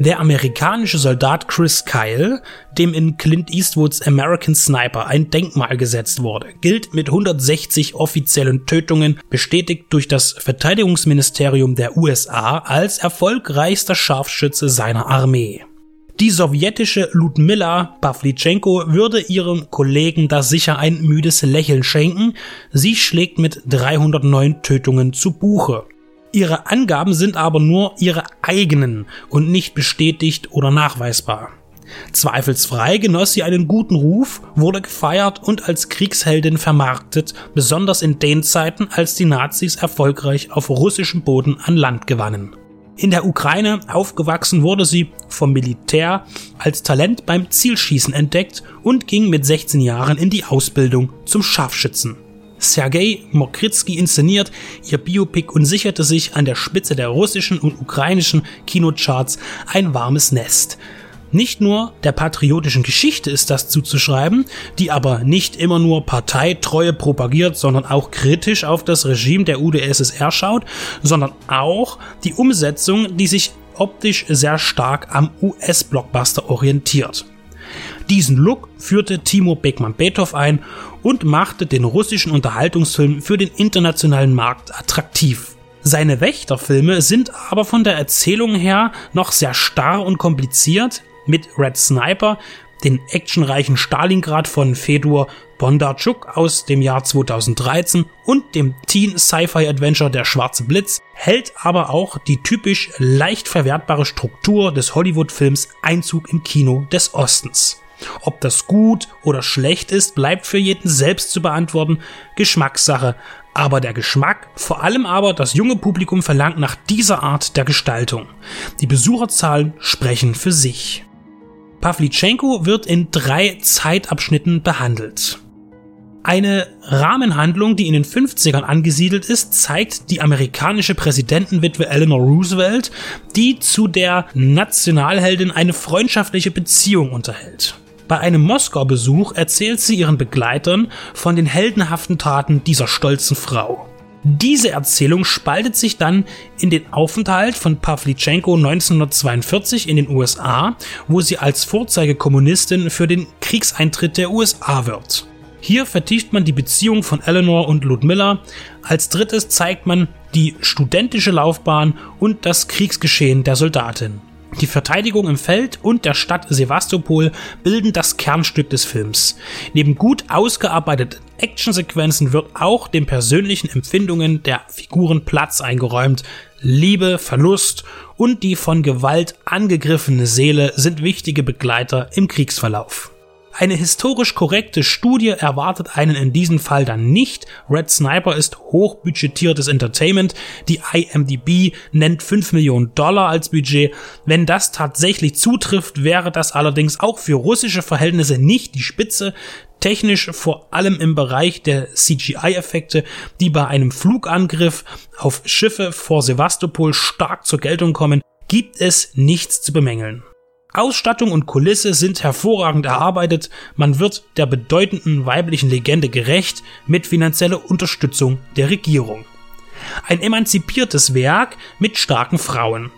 Der amerikanische Soldat Chris Kyle, dem in Clint Eastwoods American Sniper ein Denkmal gesetzt wurde, gilt mit 160 offiziellen Tötungen, bestätigt durch das Verteidigungsministerium der USA, als erfolgreichster Scharfschütze seiner Armee. Die sowjetische Ludmilla Pavlichenko würde ihrem Kollegen da sicher ein müdes Lächeln schenken. Sie schlägt mit 309 Tötungen zu Buche. Ihre Angaben sind aber nur ihre eigenen und nicht bestätigt oder nachweisbar. Zweifelsfrei genoss sie einen guten Ruf, wurde gefeiert und als Kriegsheldin vermarktet, besonders in den Zeiten, als die Nazis erfolgreich auf russischem Boden an Land gewannen. In der Ukraine aufgewachsen wurde sie vom Militär als Talent beim Zielschießen entdeckt und ging mit 16 Jahren in die Ausbildung zum Scharfschützen. Sergei Mokritsky inszeniert ihr Biopic und sicherte sich an der Spitze der russischen und ukrainischen Kinocharts ein warmes Nest. Nicht nur der patriotischen Geschichte ist das zuzuschreiben, die aber nicht immer nur Parteitreue propagiert, sondern auch kritisch auf das Regime der UdSSR schaut, sondern auch die Umsetzung, die sich optisch sehr stark am US-Blockbuster orientiert. Diesen Look führte Timo Beckmann-Betow ein und machte den russischen Unterhaltungsfilm für den internationalen Markt attraktiv. Seine Wächterfilme sind aber von der Erzählung her noch sehr starr und kompliziert, mit Red Sniper, den actionreichen Stalingrad von Fedor Bondarchuk aus dem Jahr 2013 und dem Teen Sci-Fi Adventure Der Schwarze Blitz hält aber auch die typisch leicht verwertbare Struktur des Hollywood-Films Einzug im Kino des Ostens. Ob das gut oder schlecht ist, bleibt für jeden selbst zu beantworten, Geschmackssache. Aber der Geschmack, vor allem aber das junge Publikum verlangt nach dieser Art der Gestaltung. Die Besucherzahlen sprechen für sich. Pavlichenko wird in drei Zeitabschnitten behandelt. Eine Rahmenhandlung, die in den 50ern angesiedelt ist, zeigt die amerikanische Präsidentenwitwe Eleanor Roosevelt, die zu der Nationalheldin eine freundschaftliche Beziehung unterhält. Bei einem Moskau-Besuch erzählt sie ihren Begleitern von den heldenhaften Taten dieser stolzen Frau. Diese Erzählung spaltet sich dann in den Aufenthalt von Pavlichenko 1942 in den USA, wo sie als Vorzeigekommunistin für den Kriegseintritt der USA wird. Hier vertieft man die Beziehung von Eleanor und Ludmilla. Als drittes zeigt man die studentische Laufbahn und das Kriegsgeschehen der Soldatin. Die Verteidigung im Feld und der Stadt Sevastopol bilden das Kernstück des Films. Neben gut ausgearbeiteten Actionsequenzen wird auch den persönlichen Empfindungen der Figuren Platz eingeräumt. Liebe, Verlust und die von Gewalt angegriffene Seele sind wichtige Begleiter im Kriegsverlauf. Eine historisch korrekte Studie erwartet einen in diesem Fall dann nicht. Red Sniper ist hochbudgetiertes Entertainment. Die IMDb nennt 5 Millionen Dollar als Budget. Wenn das tatsächlich zutrifft, wäre das allerdings auch für russische Verhältnisse nicht die Spitze. Technisch vor allem im Bereich der CGI-Effekte, die bei einem Flugangriff auf Schiffe vor Sevastopol stark zur Geltung kommen, gibt es nichts zu bemängeln. Ausstattung und Kulisse sind hervorragend erarbeitet, man wird der bedeutenden weiblichen Legende gerecht mit finanzieller Unterstützung der Regierung. Ein emanzipiertes Werk mit starken Frauen.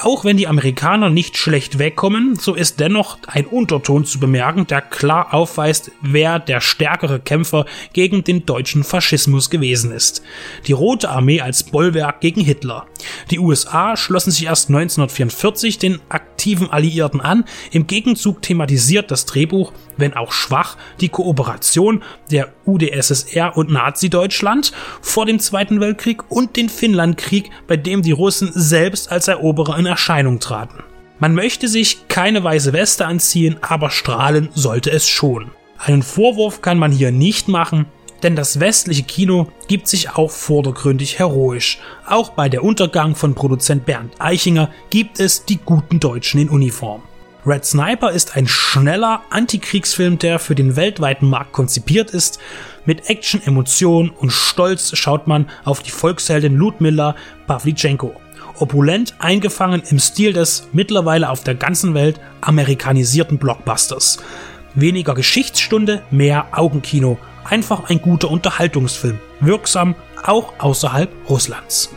Auch wenn die Amerikaner nicht schlecht wegkommen, so ist dennoch ein Unterton zu bemerken, der klar aufweist, wer der stärkere Kämpfer gegen den deutschen Faschismus gewesen ist. Die Rote Armee als Bollwerk gegen Hitler. Die USA schlossen sich erst 1944 den aktiven Alliierten an. Im Gegenzug thematisiert das Drehbuch, wenn auch schwach, die Kooperation der UdSSR und Nazi-Deutschland vor dem Zweiten Weltkrieg und den Finnlandkrieg, bei dem die Russen selbst als Eroberer in Erscheinung traten. Man möchte sich keine weiße Weste anziehen, aber strahlen sollte es schon. Einen Vorwurf kann man hier nicht machen, denn das westliche Kino gibt sich auch vordergründig heroisch. Auch bei der Untergang von Produzent Bernd Eichinger gibt es die guten Deutschen in Uniform. Red Sniper ist ein schneller Antikriegsfilm, der für den weltweiten Markt konzipiert ist. Mit Action, Emotion und Stolz schaut man auf die Volksheldin Ludmilla Pavlichenko. Opulent eingefangen im Stil des mittlerweile auf der ganzen Welt amerikanisierten Blockbusters. Weniger Geschichtsstunde, mehr Augenkino. Einfach ein guter Unterhaltungsfilm. Wirksam auch außerhalb Russlands.